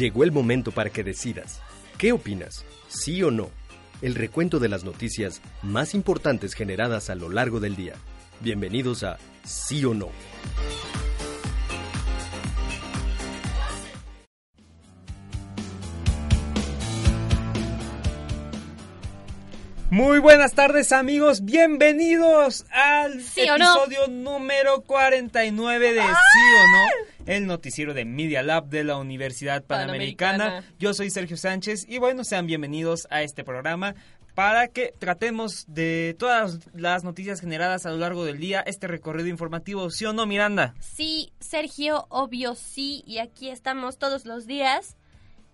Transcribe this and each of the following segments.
Llegó el momento para que decidas. ¿Qué opinas? ¿Sí o no? el recuento de las noticias más importantes generadas a lo largo del día. Bienvenidos a Sí o No. Muy buenas tardes amigos, bienvenidos al episodio número 49 de Sí o No, el noticiero de Media Lab de la Universidad Panamericana. Yo soy Sergio Sánchez y bueno, sean bienvenidos a este programa para que tratemos de todas las noticias generadas a lo largo del día, este recorrido informativo, ¿sí o no Miranda? Sí, Sergio, obvio sí, y aquí estamos todos los días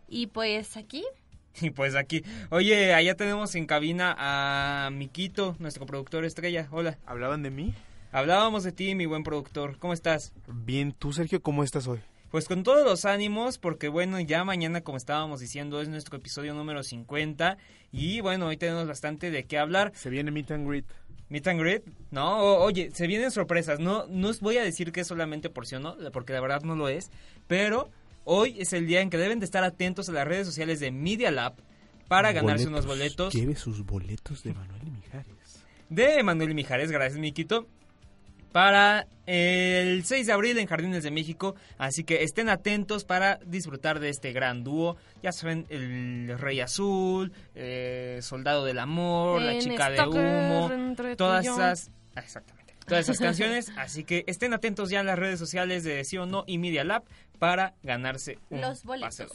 y pues aquí Y pues aquí, oye, allá tenemos en cabina a Miquito, nuestro productor estrella. Hola. ¿Hablaban de mí? Hablábamos de ti, mi buen productor. ¿Cómo estás? Bien, tú Sergio, ¿cómo estás hoy? Pues con todos los ánimos, porque bueno, ya mañana, como estábamos diciendo, es nuestro episodio número 50. Y bueno, hoy tenemos bastante de qué hablar. Se viene Meet and Greet. Meet and Greet, no, oye, se vienen sorpresas. No, no os voy a decir que es solamente porción, ¿no? Porque la verdad no lo es. Pero Hoy es el día en que deben de estar atentos a las redes sociales de Media Lab para ganarse unos boletos. Lleve sus boletos de Manuel Mijares. De Manuel Mijares, gracias Miquito. Para el 6 de abril en Jardines de México. Así que estén atentos para disfrutar de este gran dúo. Ya saben, el Rey Azul, eh, Soldado del Amor, La Chica de Humo. Todas esas. Ah, exactamente todas esas canciones. Así que estén atentos ya en las redes sociales de Sí o No y Media Lab para ganarse un Los boletos.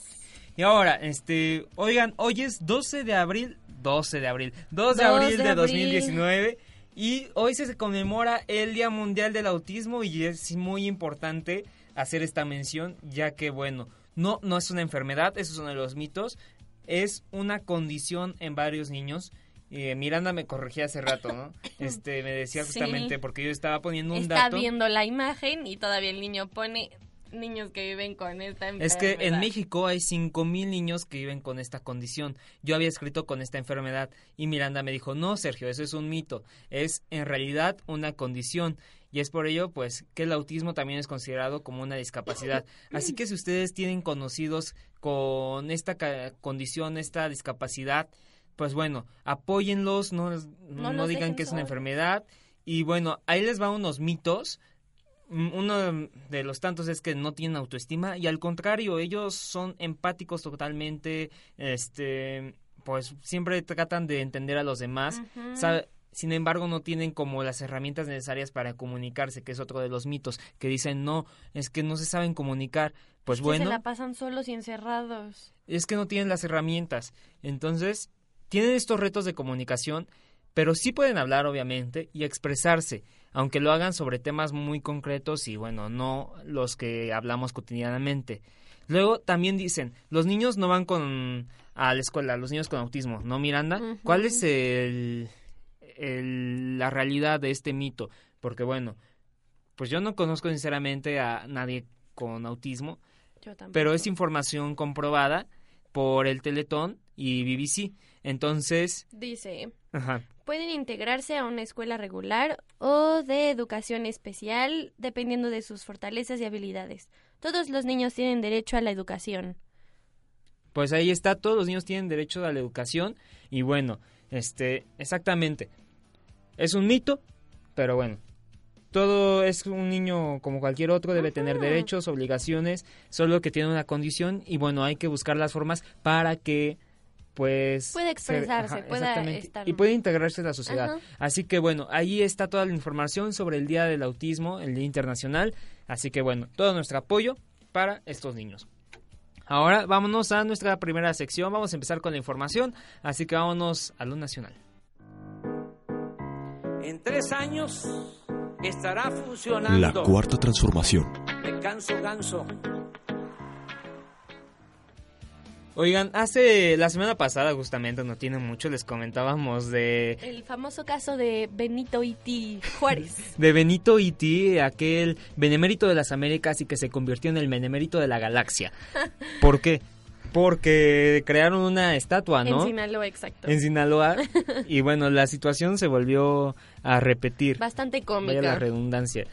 Y ahora, este, oigan, hoy es 12 de abril, 12 de abril, 2 de abril de, 2019 y hoy se conmemora el Día Mundial del Autismo y es muy importante hacer esta mención ya que bueno, no no es una enfermedad, eso es uno de los mitos, es una condición en varios niños y Miranda me corregía hace rato, ¿no? Este, me decía justamente porque yo estaba poniendo un dato. Está viendo la imagen y todavía el niño pone niños que viven con esta enfermedad. Es que en México hay mil niños que viven con esta condición. Yo había escrito con esta enfermedad y Miranda me dijo, no, Sergio, eso es un mito. Es en realidad una condición. Y es por ello, pues, que el autismo también es considerado como una discapacidad. Así que si ustedes tienen conocidos con esta condición, esta discapacidad, pues bueno, apóyenlos, no, no, digan que es una enfermedad. Y bueno, ahí les va unos mitos. Uno de los tantos es que no tienen autoestima y al contrario, ellos son empáticos totalmente, este, pues siempre tratan de entender a los demás. sin embargo, no tienen como las herramientas necesarias para comunicarse, que es otro de los mitos, que dicen, no, es que no se saben comunicar. Pues bueno. se la pasan solos y encerrados. Es que no tienen las herramientas. Entonces, tienen estos retos de comunicación, pero sí pueden hablar, obviamente, y expresarse, aunque lo hagan sobre temas muy concretos y, bueno, no los que hablamos cotidianamente. Luego también dicen, los niños no van con a la escuela, los niños con autismo, ¿no, Miranda? ¿Cuál es el, la realidad de este mito? Porque, bueno, pues yo no conozco sinceramente a nadie con autismo, pero es información comprobada por el Teletón y BBC. Entonces... Dice... Pueden integrarse a una escuela regular o de educación especial dependiendo de sus fortalezas y habilidades. Todos los niños tienen derecho a la educación. Pues ahí está, todos los niños tienen derecho a la educación y bueno, este, exactamente. Es un mito, pero bueno, todo es un niño como cualquier otro, debe tener derechos, obligaciones, solo que tiene una condición y bueno, hay que buscar las formas para que pues puede expresarse, puede estar y puede integrarse a la sociedad. Así que bueno, ahí está toda la información sobre el Día del Autismo, el Día Internacional. Así que bueno, todo nuestro apoyo para estos niños. Ahora vámonos a nuestra primera sección, vamos a empezar con la información, así que vámonos a lo nacional. En tres años estará funcionando. La cuarta transformación. Me canso, ganso Oigan, hace la semana pasada justamente, no tiene mucho, les comentábamos de... El famoso caso de Benito Iti Juárez. de Benito Iti, aquel benemérito de las Américas y que se convirtió en el benemérito de la galaxia. ¿Por qué? Porque crearon una estatua, ¿no? En Sinaloa, exacto. En Sinaloa. y bueno, la situación se volvió a repetir. Bastante cómica. Vaya la redundancia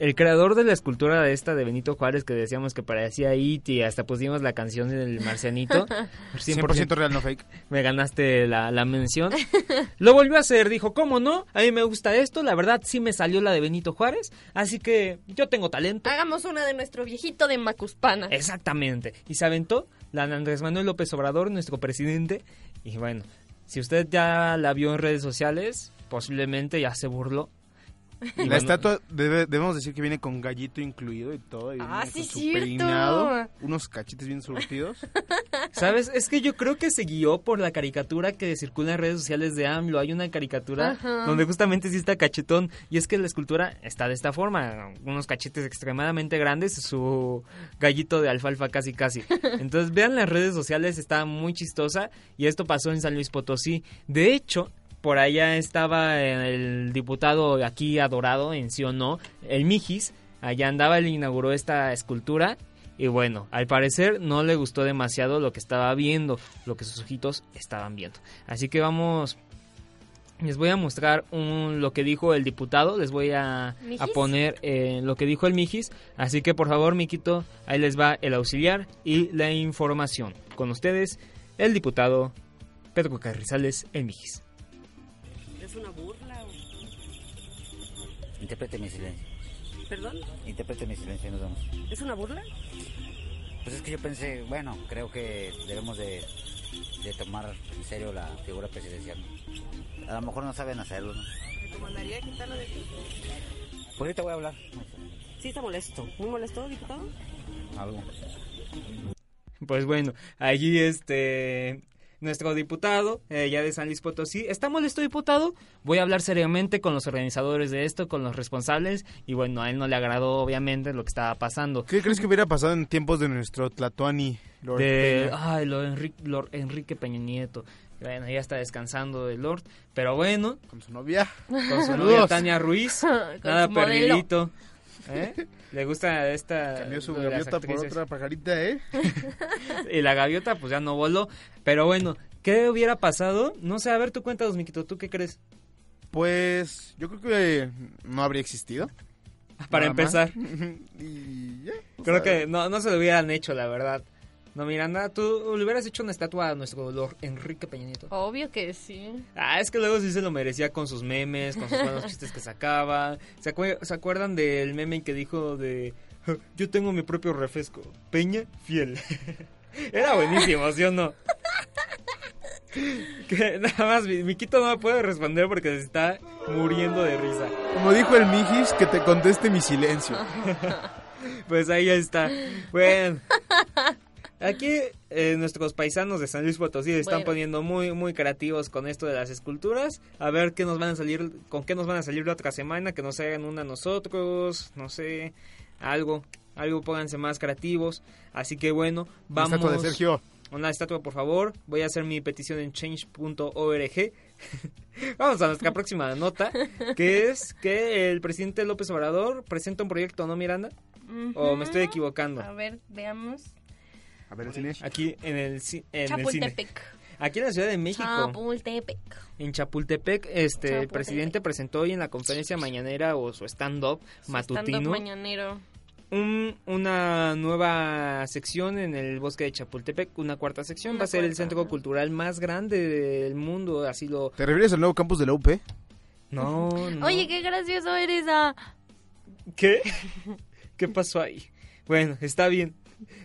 el creador de la escultura de esta de Benito Juárez que decíamos que parecía It y hasta pusimos la canción del marcianito. 100%, real, no fake. Me ganaste la, la, mención. Lo volvió a hacer, dijo, ¿cómo no? A mí me gusta esto, la verdad sí me salió la de Benito Juárez, así que yo tengo talento. Hagamos una de nuestro viejito de Macuspana. Exactamente. Y se aventó la Andrés Manuel López Obrador, nuestro presidente. Y bueno, si usted ya la vio en redes sociales, posiblemente ya se burló la estatua, debemos decir que viene con gallito incluido y todo. Y ah, sí, su peinado, unos cachetes bien surtidos. ¿Sabes? Es que yo creo que se guió por la caricatura que circula en redes sociales de AMLO. Hay una caricatura donde justamente sí está cachetón. Y es que la escultura está de esta forma. Unos cachetes extremadamente grandes, su gallito de alfalfa casi casi. Entonces vean las redes sociales, está muy chistosa. Y esto pasó en San Luis Potosí. De hecho, por allá estaba el diputado aquí adorado en sí o no, el Mijis, allá andaba, él inauguró esta escultura y bueno, al parecer no le gustó demasiado lo que estaba viendo, lo que sus ojitos estaban viendo. Así que vamos, les voy a mostrar un, lo que dijo el diputado, les voy a, poner eh, lo que dijo el Mijis. Así que por favor, Miquito, ahí les va el auxiliar y la información. Con ustedes, el diputado Pedro Carrizales, el Mijis. ¿Es una burla o...? Interprete mi silencio. ¿Perdón? Interprete mi silencio y nos vamos. ¿Es una burla? Pues es que yo pensé, bueno, creo que debemos de, de tomar en serio la figura presidencial. A lo mejor no saben hacerlo, ¿no? ¿Recomendaría quitarlo de aquí? Pues ahorita voy a hablar. Sí está molesto. ¿Muy molesto, diputado? Algo. Pues bueno, allí este nuestro diputado, eh, ya de San Luis Potosí. ¿Está molesto, diputado? Voy a hablar seriamente con los organizadores de esto, con los responsables, y bueno, a él no le agradó, obviamente, lo que estaba pasando. ¿Qué crees que hubiera pasado en tiempos de nuestro Tlatuani, Lord de, Ay, Lord Enrique, Lord Enrique Peña Nieto. Bueno, ya está descansando el Lord, pero bueno. Con su novia. Con su novia Tania Ruiz. nada perdidito. ¿Eh? Le gusta esta. Cambió su gaviota por otra pajarita, ¿eh? y la gaviota, pues ya no voló. Pero bueno, ¿qué hubiera pasado? No sé, a ver, tú cuéntanos, Miquito, ¿tú qué crees? Pues yo creo que no habría existido. Para empezar. y creo que no, no se lo hubieran hecho, la verdad. No, Miranda, ¿tú le hubieras hecho una estatua a nuestro Lord Enrique Peña Nieto? Obvio que sí. Ah, es que luego sí se lo merecía con sus memes, con sus buenos chistes que sacaba. ¿Se, ¿Se acuerdan del meme que dijo de... Yo tengo mi propio refresco, Peña Fiel? Era buenísimo, ¿sí o no? que nada más, Miquito no me puede responder porque se está muriendo de risa. Como dijo el Mijis, que te conteste mi silencio. pues ahí está. Bueno. Aquí eh, nuestros paisanos de San Luis Potosí están poniendo muy muy creativos con esto de las esculturas. A ver qué nos van a salir, con qué nos van a salir la otra semana, que nos hagan una a nosotros, no sé, algo, algo pónganse más creativos. Así que bueno, vamos. Una estatua de Sergio. Una estatua, por favor. Voy a hacer mi petición en change.org. Vamos a nuestra próxima nota, que es que el presidente López Obrador presenta un proyecto, ¿no, Miranda? ¿O me estoy equivocando? A ver, veamos. A ver el cine. Aquí en el, en Chapultepec. Aquí en la Ciudad de México. Chapultepec. En Chapultepec, este, el presidente presentó hoy en la conferencia mañanera o su stand-up matutino. Stand mañanero. Un, una nueva sección en el bosque de Chapultepec, una cuarta sección. Va a ser el centro cultural más grande del mundo, así lo... ¿Te refieres al nuevo campus de la UP? No, no. Oye, qué gracioso eres, ah. ¿Qué? ¿Qué pasó ahí? Bueno, está bien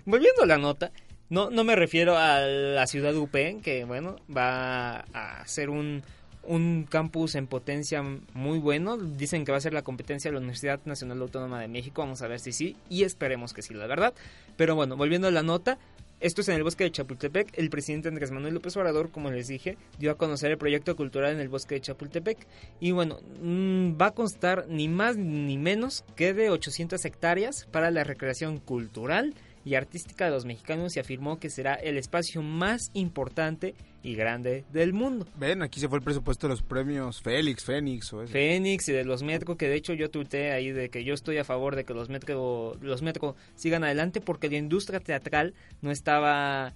volviendo a la nota, no, no me refiero a la ciudad de que bueno, va a ser un, un campus en potencia muy bueno. Dicen que va a ser la competencia de la Universidad Nacional Autónoma de México. Vamos a ver si sí, y esperemos que sí, la verdad. Pero bueno, volviendo a la nota, esto es en el bosque de Chapultepec. El presidente Andrés Manuel López Obrador, como les dije, dio a conocer el proyecto cultural en el bosque de Chapultepec. Y bueno, mm, va a constar ni más ni menos que de 800 hectáreas para la recreación cultural y artística de los mexicanos y afirmó que será el espacio más importante y grande del mundo. Ven, aquí se fue el presupuesto de los premios Félix, Fénix o eso. Fénix y de los Metro, que de hecho yo tuiteé ahí de que yo estoy a favor de que los Metro, los Metro sigan adelante porque la industria teatral no estaba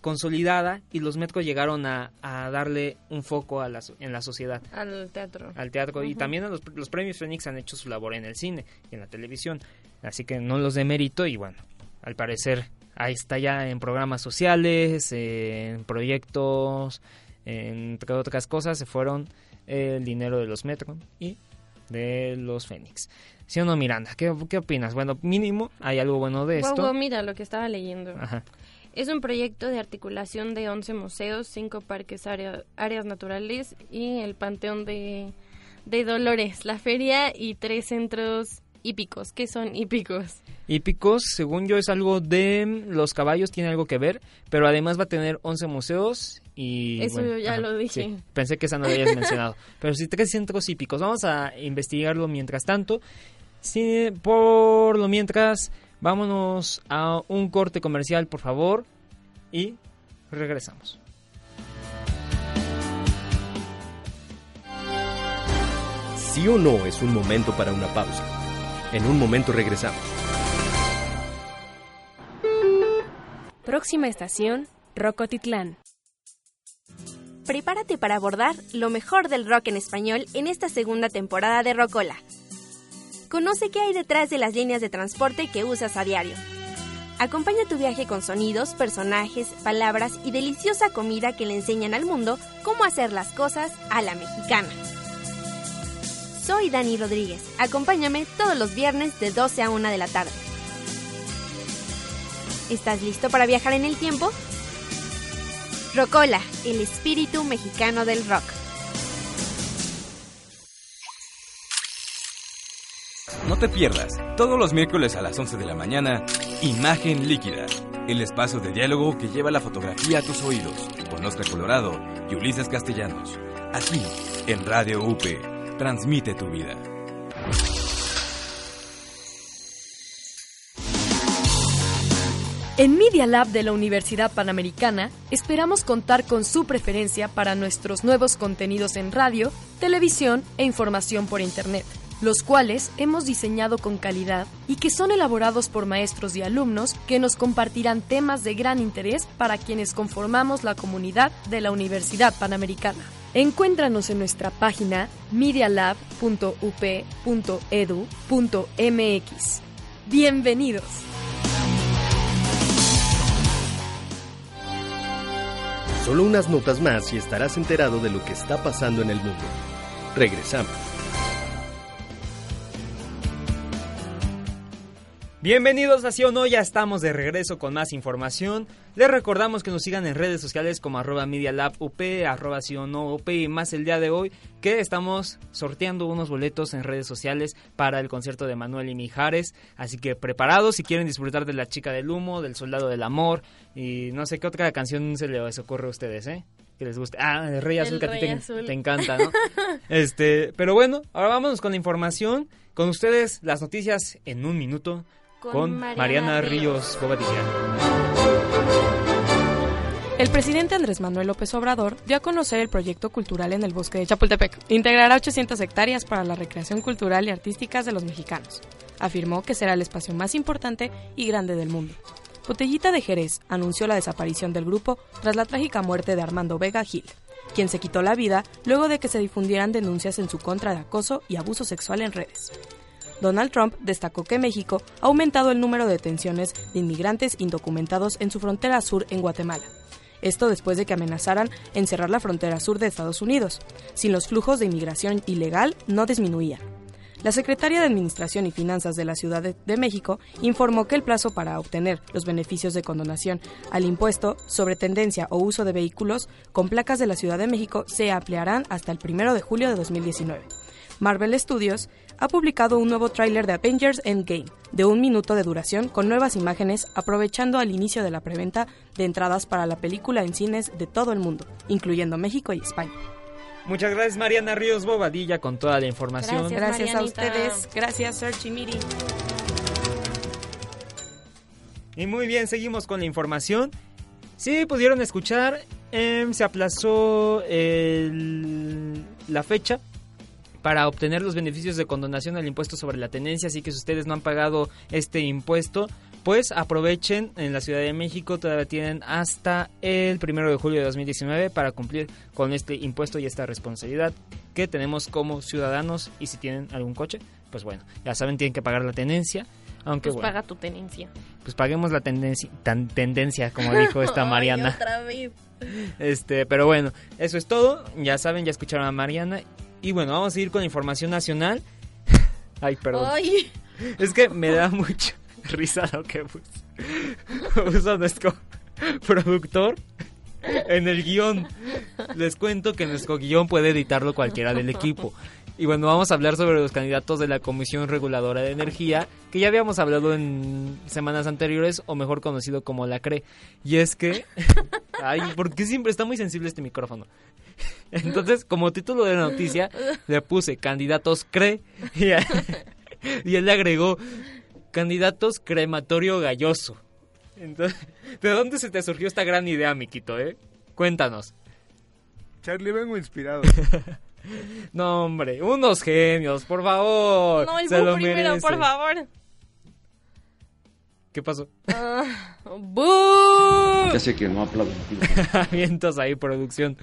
consolidada y los Metro llegaron a, darle un foco a la, en la sociedad. Al teatro. Al teatro. Y también a los, los premios Fénix han hecho su labor en el cine y en la televisión. Así que no los mérito y bueno, al parecer ahí está ya en programas sociales, en proyectos, entre otras cosas, se fueron el dinero de los Metro y de los Fénix. ¿Sí o no, Miranda? ¿Qué, qué opinas? Bueno, mínimo hay algo bueno de esto. mira lo que estaba leyendo. Ajá. Es un proyecto de articulación de 11 museos, 5 parques, áreas naturales y el Panteón de, de Dolores, la feria y tres centros hípicos. ¿Qué son hípicos? Hípicos, según yo, es algo de los caballos, tiene algo que ver, pero además va a tener 11 museos y... Eso yo ya lo dije. pensé que esa no lo habías mencionado. Pero sí, tres centros hípicos. Vamos a investigarlo mientras tanto. Sí, por lo mientras Vámonos a un corte comercial, por favor, y regresamos. Sí o no es un momento para una pausa. En un momento regresamos. Próxima estación, Rocotitlán. Prepárate para abordar lo mejor del rock en español en esta segunda temporada de Rocola Conoce qué hay detrás de las líneas de transporte que usas a diario. Acompaña tu viaje con sonidos, personajes, palabras y deliciosa comida que le enseñan al mundo cómo hacer las cosas a la mexicana. Soy Dani Rodríguez. Acompáñame todos los viernes de 12 a 1 de la tarde. ¿Estás listo para viajar en el tiempo? Rocola, el espíritu mexicano del rock. No te pierdas, todos los miércoles a las 11 de la mañana, Imagen Líquida, el espacio de diálogo que lleva la fotografía a tus oídos, con Oscar Colorado y Ulises Castellanos. Aquí, en Radio UP, transmite tu vida. En Media Lab de la Universidad Panamericana esperamos contar con su preferencia para nuestros nuevos contenidos en radio, televisión e información por Internet los cuales hemos diseñado con calidad y que son elaborados por maestros y alumnos que nos compartirán temas de gran interés para quienes conformamos la comunidad de la Universidad Panamericana. Encuéntranos en nuestra página medialab.up.edu.mx. Bienvenidos. Solo unas notas más y estarás enterado de lo que está pasando en el mundo. Regresamos. Bienvenidos a o No, ya estamos de regreso con más información. Les recordamos que nos sigan en redes sociales como arroba Media Lab UP, arroba No UP y más el día de hoy que estamos sorteando unos boletos en redes sociales para el concierto de Manuel y Mijares. Así que preparados si quieren disfrutar de La Chica del Humo, del Soldado del Amor y no sé qué otra canción se les ocurre a ustedes, ¿eh? que les guste. Ah, el Rey Azul, que a ti te, te, encanta, ¿no? este, pero bueno, ahora vámonos con la información. Con ustedes las noticias en un minuto con, Mariana, Ríos Bobadilla. El presidente Andrés Manuel López Obrador dio a conocer el proyecto cultural en el bosque de Chapultepec. Integrará 800 hectáreas para la recreación cultural y artística de los mexicanos. Afirmó que será el espacio más importante y grande del mundo. Botellita de Jerez anunció la desaparición del grupo tras la trágica muerte de Armando Vega Gil, quien se quitó la vida luego de que se difundieran denuncias en su contra de acoso y abuso sexual en redes. Donald Trump destacó que México ha aumentado el número de detenciones de inmigrantes indocumentados en su frontera sur en Guatemala. Esto después de que amenazaran en cerrar la frontera sur de Estados Unidos. Sin los flujos de inmigración ilegal no disminuían. La secretaria de Administración y Finanzas de la Ciudad de México informó que el plazo para obtener los beneficios de condonación al impuesto sobre tendencia o uso de vehículos con placas de la Ciudad de México se ampliarán hasta el 1 de julio de 2019. Marvel Studios ha publicado un nuevo tráiler de Avengers Endgame, de un minuto de duración con nuevas imágenes, aprovechando al inicio de la preventa de entradas para la película en cines de todo el mundo, incluyendo México y España. Muchas gracias Mariana Ríos Bobadilla con toda la información. Gracias, a ustedes. Gracias Search Y muy bien, seguimos con la información. Sí, pudieron escuchar, em, se aplazó el- la fecha para obtener los beneficios de condonación al impuesto sobre la tenencia, así que si ustedes no han pagado este impuesto, pues aprovechen, en la Ciudad de México todavía tienen hasta el primero de julio de 2019 para cumplir con este impuesto y esta responsabilidad que tenemos como ciudadanos y si tienen algún coche, pues bueno, ya saben, tienen que pagar la tenencia, aunque Pues bueno, paga tu tenencia. pues paguemos la tendencia, tan, tendencia, como dijo esta Ay, Mariana. otra vez. Este, pero bueno, eso es todo. Ya saben, ya escucharon a Mariana. Y bueno, vamos a ir con información nacional. Ay, perdón. Ay. Es que me da mucha risa lo que puso, puso nuestro productor en el guion. Les cuento que nuestro guion puede editarlo cualquiera del equipo. Y bueno, vamos a hablar sobre los candidatos de la Comisión Reguladora de Energía, que ya habíamos hablado en semanas anteriores, o mejor conocido como la CRE. Y es que... Ay, ¿por qué siempre está muy sensible este micrófono? Entonces, como título de la noticia, le puse candidatos CRE. Y, y él le agregó candidatos crematorio galloso. Entonces, ¿de dónde se te surgió esta gran idea, Miquito, eh? Cuéntanos. Charlie, vengo inspirado. No, hombre, unos genios, por favor. No, el se lo primero, merece. por favor. ¿Qué pasó? ¡Bu! Ya sé que no aplaudo. Vientos ahí, producción.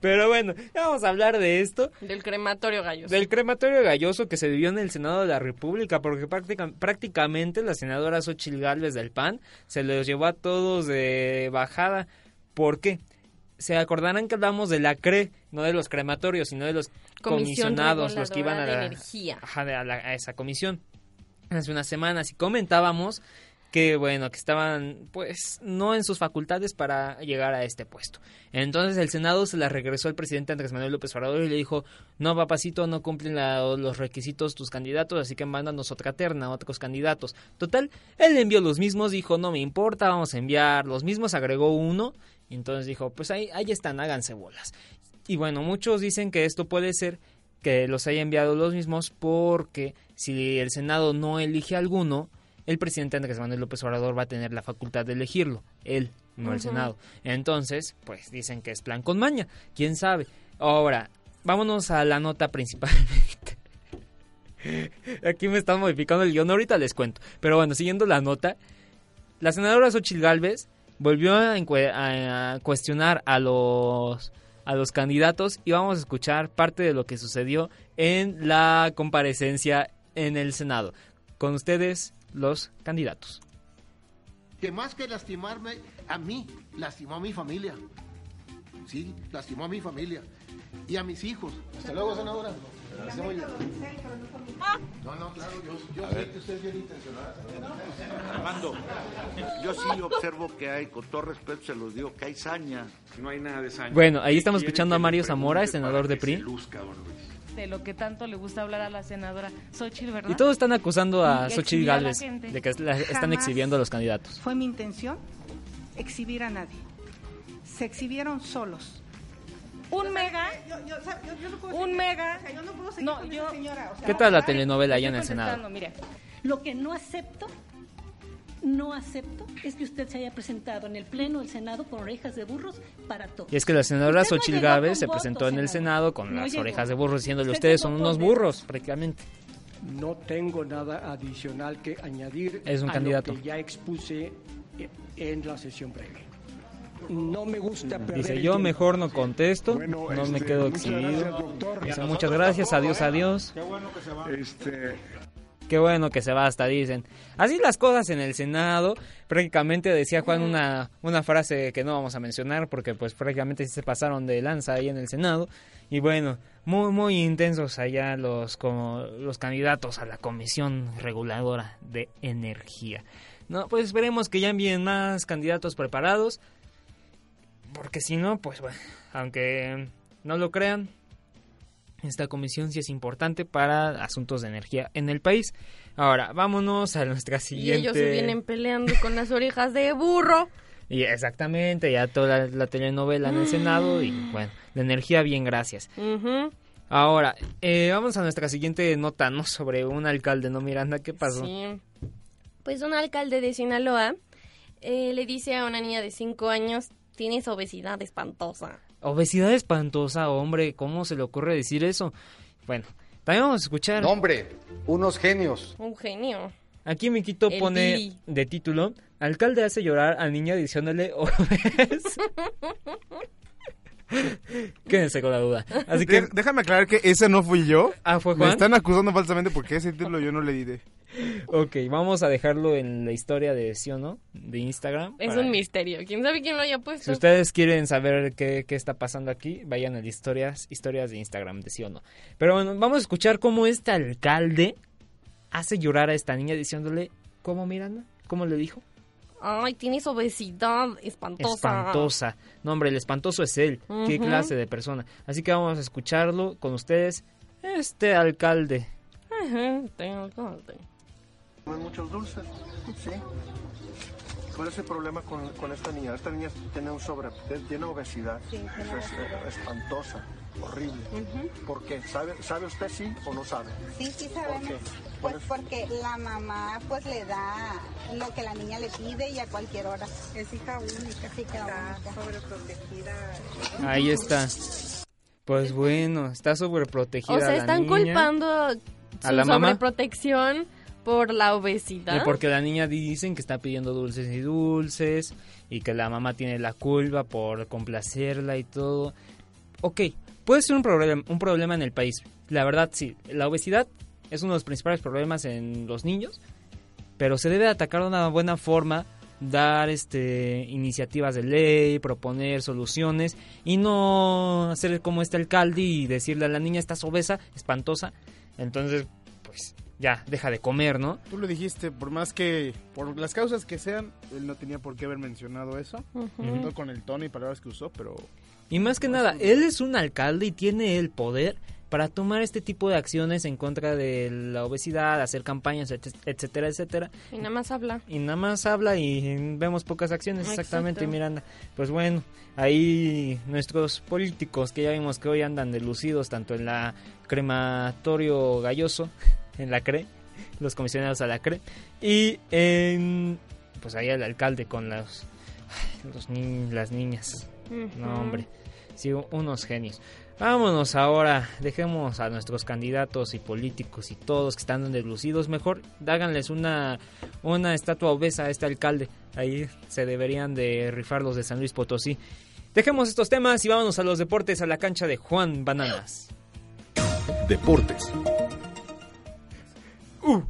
Pero bueno, ya vamos a hablar de esto. Del crematorio gallos. Del crematorio galloso que se vivió en el Senado de la República, porque práctica- prácticamente la senadora Xochil Gálvez del PAN se los llevó a todos de bajada. ¿Por qué? Se acordarán que hablamos de la CRE, no de los crematorios, sino de los Comisión comisionados, los que iban a, la- de Energía. ajá, a la- a esa comisión. Hace unas semanas y comentábamos que bueno, que estaban pues no en sus facultades para llegar a este puesto. Entonces el Senado se la regresó al presidente Andrés Manuel López Obrador y le dijo, no papacito, no cumplen la- los requisitos tus candidatos, así que mándanos otra terna, otros candidatos. Total, él envió los mismos, dijo, no me importa, vamos a enviar los mismos, agregó uno, entonces dijo, pues ahí, ahí están, háganse bolas. Y bueno, muchos dicen que esto puede ser que los haya enviado los mismos porque si el Senado no elige alguno, el presidente Andrés Manuel López Obrador va a tener la facultad de elegirlo, él, no el. Senado. Entonces, pues dicen que es plan con maña, quién sabe. Ahora, vámonos a la nota principalmente. Aquí me están modificando el guion, ahorita les cuento. Pero bueno, siguiendo la nota, la senadora Xochitl Gálvez volvió a, cuestionar a los a los candidatos y vamos a escuchar parte de lo que sucedió en la comparecencia en el Senado. Con ustedes, los candidatos. que más que lastimarme a mí, lastimó a mi familia. Sí, lastimó a mi familia y a mis hijos. Hasta luego, senadora. No, no, claro, yo, yo sé que usted es bien intencionada. Armando, yo sí observo que hay, con todo respeto se los digo, que hay saña. No hay nada de saña. Bueno, ahí estamos escuchando a Mario Zamora, senador de PRI. de lo que tanto le gusta hablar a la senadora Xochitl, ¿verdad? Y todos están acusando a Xochitl a Gálvez de que la- están exhibiendo a los candidatos. Fue mi intención exhibir a nadie. Se exhibieron solos. Un mega, un mega, yo no puedo seguir no, con yo, esa señora, o sea, ¿Qué tal la telenovela allá en el Senado? mire. Lo que no acepto, no acepto, es que usted se haya presentado en el Pleno del Senado con orejas de burros para todo. Y es que la senadora no Xochitl con se presentó en el. Senado con No las llegó. orejas de burro diciéndole Usted ustedes son unos burros prácticamente. No tengo nada adicional que añadir Es un a candidato. lo que ya expuse en la sesión previa. No me gusta perder Dice yo mejor no contesto, no me este, quedo muchas exhibido. Dice muchas gracias, adiós, adiós. Qué bueno que se va. Este, Qué bueno que se va hasta dicen. Así las cosas en el Senado. Prácticamente decía Juan una, una frase que no vamos a mencionar porque pues prácticamente se pasaron de lanza ahí en el Senado. Y bueno, muy muy intensos allá los como los candidatos a la Comisión Reguladora de Energía. No, pues esperemos que ya envíen más candidatos preparados. Porque si no, pues bueno, aunque no lo crean, esta comisión sí es importante para asuntos de energía en el país. Ahora, vámonos a nuestra Y siguiente. ellos se vienen peleando con las orejas de burro. Y exactamente, ya toda la, la telenovela en el Senado y bueno, la energía bien, gracias. Ahora, eh, vamos a nuestra siguiente nota, ¿no? Sobre un alcalde, ¿no, Miranda? ¿Qué pasó? Sí. Pues un alcalde de Sinaloa eh, le dice a una niña de 5 años, tienes obesidad espantosa. Obesidad espantosa, hombre, ¿cómo se le ocurre decir eso? Bueno, también vamos a escuchar... Nombre, unos genios. Un genio. Aquí Miquito El pone Didi. de título, alcalde hace llorar a niña diciéndole obeso. Quédense con la duda. Así que déjame aclarar que ese no fui yo. Ah, ¿fue Me Juan? están acusando falsamente porque ese título yo no le di. Ok, vamos a dejarlo en la historia de sí o no, de Instagram. Es para- un misterio. ¿Quién sabe quién lo haya puesto? Si ustedes quieren saber qué, qué está pasando aquí, vayan a las historias, historias de Instagram de sí o no. Pero bueno, vamos a escuchar cómo este alcalde hace llorar a esta niña diciéndole, ¿cómo Miranda? ¿Cómo le dijo? Ay, tienes obesidad espantosa. Espantosa. No, hombre, el espantoso es él. ¿Qué clase de persona? Así que vamos a escucharlo con ustedes, este alcalde. Ajá, tengo alcalde. Comen muchos dulces, ¿sí? ¿Cuál es el problema con, con esta niña? Esta niña tiene un sobre, tiene obesidad. Sí, tiene Eso es espantosa, horrible. ¿Por qué? ¿Sabe, ¿Sabe usted sí o no sabe? Sí, sí ¿Por sabemos. qué? Pues porque la mamá pues le da lo que la niña le pide y a cualquier hora. Es hija única. Sí, está sobreprotegida. Ahí está. Pues bueno, está sobreprotegida O sea, la están niña. culpando su ¿A la mamá? Por la obesidad. porque la niña dicen que está pidiendo dulces y dulces y que la mamá tiene la culpa por complacerla y todo. Ok, puede ser un problema, un problema en el país. La verdad, sí. La obesidad es uno de los principales problemas en los niños, pero se debe atacar de una buena forma, dar este iniciativas de ley, proponer soluciones y no hacer como este alcalde y decirle a la niña estás obesa, espantosa. Entonces, pues ya, deja de comer, ¿no? Tú lo dijiste, por más que, por las causas que sean, él no tenía por qué haber mencionado eso. No con el tono y palabras que usó, pero Y más que nada, él es un alcalde y tiene el poder para tomar este tipo de acciones en contra de la obesidad, hacer campañas, et- etcétera, etcétera. Y nada más habla. Y nada más habla y vemos pocas acciones, exactamente, Exacto. Miranda. Pues bueno, ahí nuestros políticos que ya vimos que hoy andan delucidos tanto en la crematorio galloso, en la CRE, los comisionados a la CRE, y en, pues ahí el alcalde con los, los ni- las niñas. No, hombre, sí, unos genios. Vámonos ahora, dejemos a nuestros candidatos y políticos y todos que están deslucidos, mejor háganles una, una estatua obesa a este alcalde. Ahí se deberían de rifar los de San Luis Potosí. Dejemos estos temas y vámonos a los deportes, a la cancha de Juan Bananas. Deportes. Uh,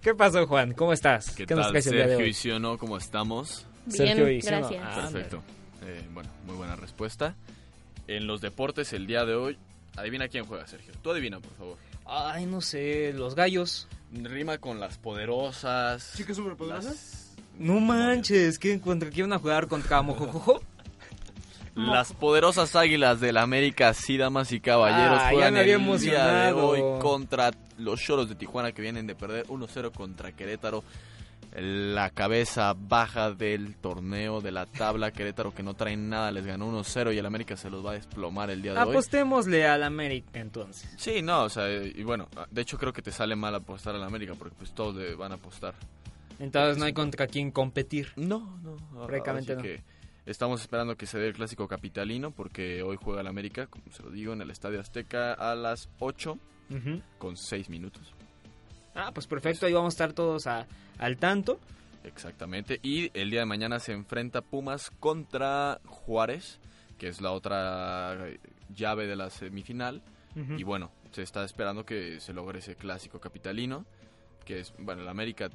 ¿Qué pasó, Juan? ¿Cómo estás? ¿Qué, nos tal, traes el día de Sergio hoy? y Siono? ¿Cómo estamos? Bien, Sergio y Siono. gracias. Ah, Perfecto. Eh, bueno, muy buena respuesta. En los deportes el día de hoy, adivina quién juega, Sergio. Tú adivina, por favor. Ay, no sé, los gallos. Rima con las poderosas. ¿Chicas superpoderosas? No manches, ¿qué contra quién van a jugar contra Mojojojo? Las poderosas águilas del América, sí, damas y caballeros, Ah, juegan el día de hoy contra los Choros de Tijuana que vienen de perder 1-0 contra Querétaro. La cabeza baja del torneo de la tabla, Querétaro que no trae nada, les ganó 1-0 y el América se los va a desplomar el día de hoy. Apostémosle al América entonces. Sí, no, o sea, y bueno, de hecho creo que te sale mal apostar al América porque pues todos le van a apostar. Entonces no hay contra quién competir. No, no. Prácticamente no. que estamos esperando que se dé el clásico capitalino porque hoy juega el América, como se lo digo, en el Estadio Azteca a las 8 Ujú. con 6 minutos. Ah, pues perfecto, ahí vamos a estar todos a- al tanto. Exactamente. Y el día de mañana se enfrenta Pumas contra Juárez, que es la otra llave de la semifinal. Y bueno, se está esperando que se logre ese clásico capitalino, que es, bueno, el América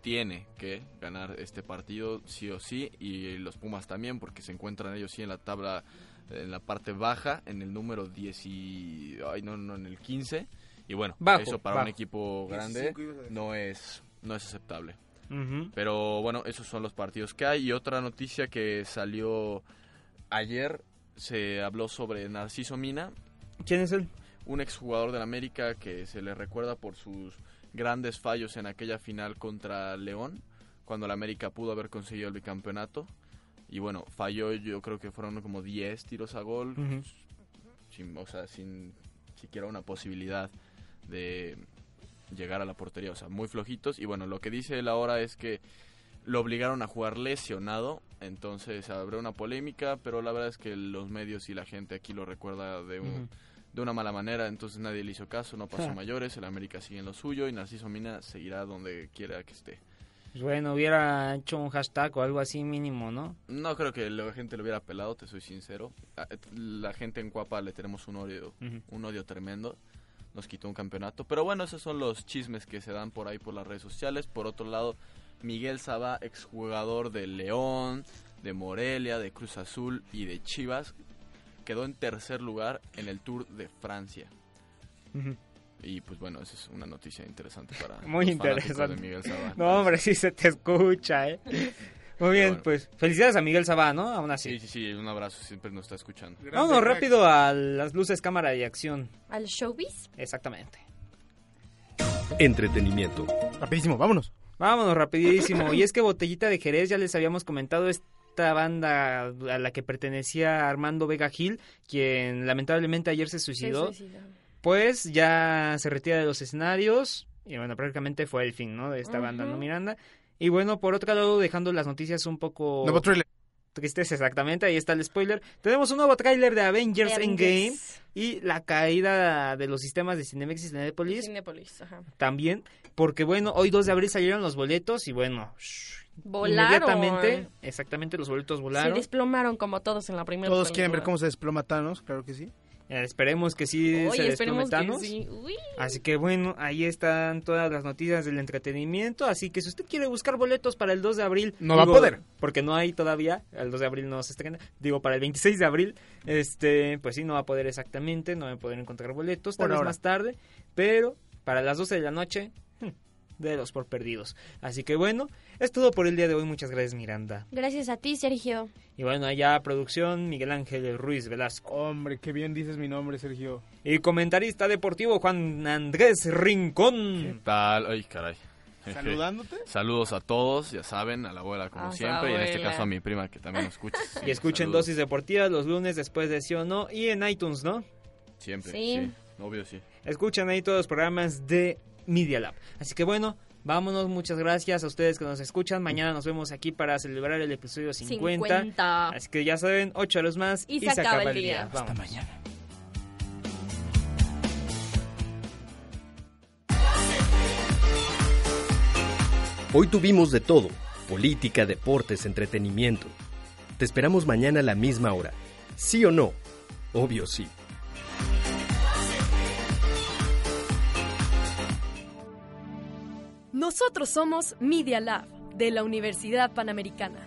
tiene que ganar este partido sí o sí, y los Pumas también, porque se encuentran ellos sí en la tabla, en la parte baja, en el número 10 y, ay, no, no, en el 15. Y bueno, Bajo, eso para bajo. un equipo grande 15 ibas a decir. no es, no es aceptable. Pero bueno, esos son los partidos que hay. Y otra noticia que salió ayer, se habló sobre Narciso Mina. ¿Quién es él? Un exjugador del América que se le recuerda por sus grandes fallos en aquella final contra León, cuando el América pudo haber conseguido el bicampeonato. Y bueno, falló, yo creo que fueron como 10 tiros a gol, llegar a la portería, o sea, muy flojitos. Y bueno, lo que dice él ahora es que lo obligaron a jugar lesionado, entonces habrá una polémica, pero la verdad es que los medios y la gente aquí lo recuerda de un... De una mala manera, entonces nadie le hizo caso, no pasó mayores, el América sigue en lo suyo y Narciso Mina seguirá donde quiera que esté. Pues bueno, hubiera hecho un hashtag o algo así mínimo, ¿no? No creo que la gente lo hubiera pelado, te soy sincero. La gente en Cuapa le tenemos un odio, un odio tremendo. Nos quitó un campeonato. Pero bueno, esos son los chismes que se dan por ahí por las redes sociales. Por otro lado, Miguel Saba, exjugador de León, de Morelia, de Cruz Azul y de Chivas, quedó en tercer lugar en el Tour de Francia. Y pues bueno, esa es una noticia interesante para Muy interesante. Miguel No, hombre, sí se te escucha, ¿eh? Muy bien, pues felicidades a Miguel Sabá, ¿no? Aún así. Sí, sí, sí, un abrazo, siempre nos está escuchando. Vámonos rápido a las luces, cámara y acción. ¿Al showbiz? Exactamente. Entretenimiento. Rapidísimo, vámonos. Vámonos, rapidísimo. y es que Botellita de Jerez, ya les habíamos comentado, esta banda a la que pertenecía Armando Vega Gil, quien lamentablemente ayer se suicidó. Pues ya se retira de los escenarios y bueno, prácticamente fue el fin, ¿no? De esta banda, ¿no? Miranda. Y bueno, por otro lado, dejando las noticias un poco... Nuevo trailer. Tristes, exactamente, ahí está el spoiler. Tenemos un nuevo tráiler de Avengers, Endgame y la caída de los sistemas de Cinemex y Cinepolis. Cinepolis, ajá. También, porque bueno, hoy 2 de abril salieron los boletos y bueno, volaron. Inmediatamente, exactamente, los boletos volaron. Se desplomaron como todos en la primera Todos quieren ver cómo se desploma Thanos, claro que sí. Eh, esperemos que sí se desplome Thanos. Así que bueno, ahí están todas las noticias del entretenimiento. Así que si usted quiere buscar boletos para el 2 de abril, no va a poder. Porque no hay todavía, el 2 de abril no se estrena. Digo, para el 26 de abril, este, pues sí, no va a poder exactamente, no va a poder encontrar boletos, tal vez más tarde. Pero para las 12 de la noche, de los por perdidos. Así que bueno, es todo por el día de hoy. Muchas gracias, Miranda. Gracias a ti, Sergio. Y bueno, allá producción, Miguel Ángel Ruiz Velasco. Hombre, qué bien dices mi nombre, Sergio. Y comentarista deportivo, Juan Andrés Rincón. ¿Qué tal? Ay, caray. ¿Saludándote? Saludos a todos, ya saben, a la abuela como siempre, y en este caso a mi prima que también nos escucha. y escuchen dosis deportivas los lunes después de sí o no, y en iTunes, ¿no? Siempre, sí. Obvio, sí. Escuchan ahí todos los programas de Media Lab. Así que bueno, vámonos, muchas gracias a ustedes que nos escuchan. Mañana nos vemos aquí para celebrar el episodio 50. Así que ya saben, 8 horas más y, se, acaba, el día. Hasta mañana. Hoy tuvimos de todo, política, deportes, entretenimiento. Te esperamos mañana a la misma hora. ¿Sí o no? Obvio sí. Nosotros somos Media Lab de la Universidad Panamericana.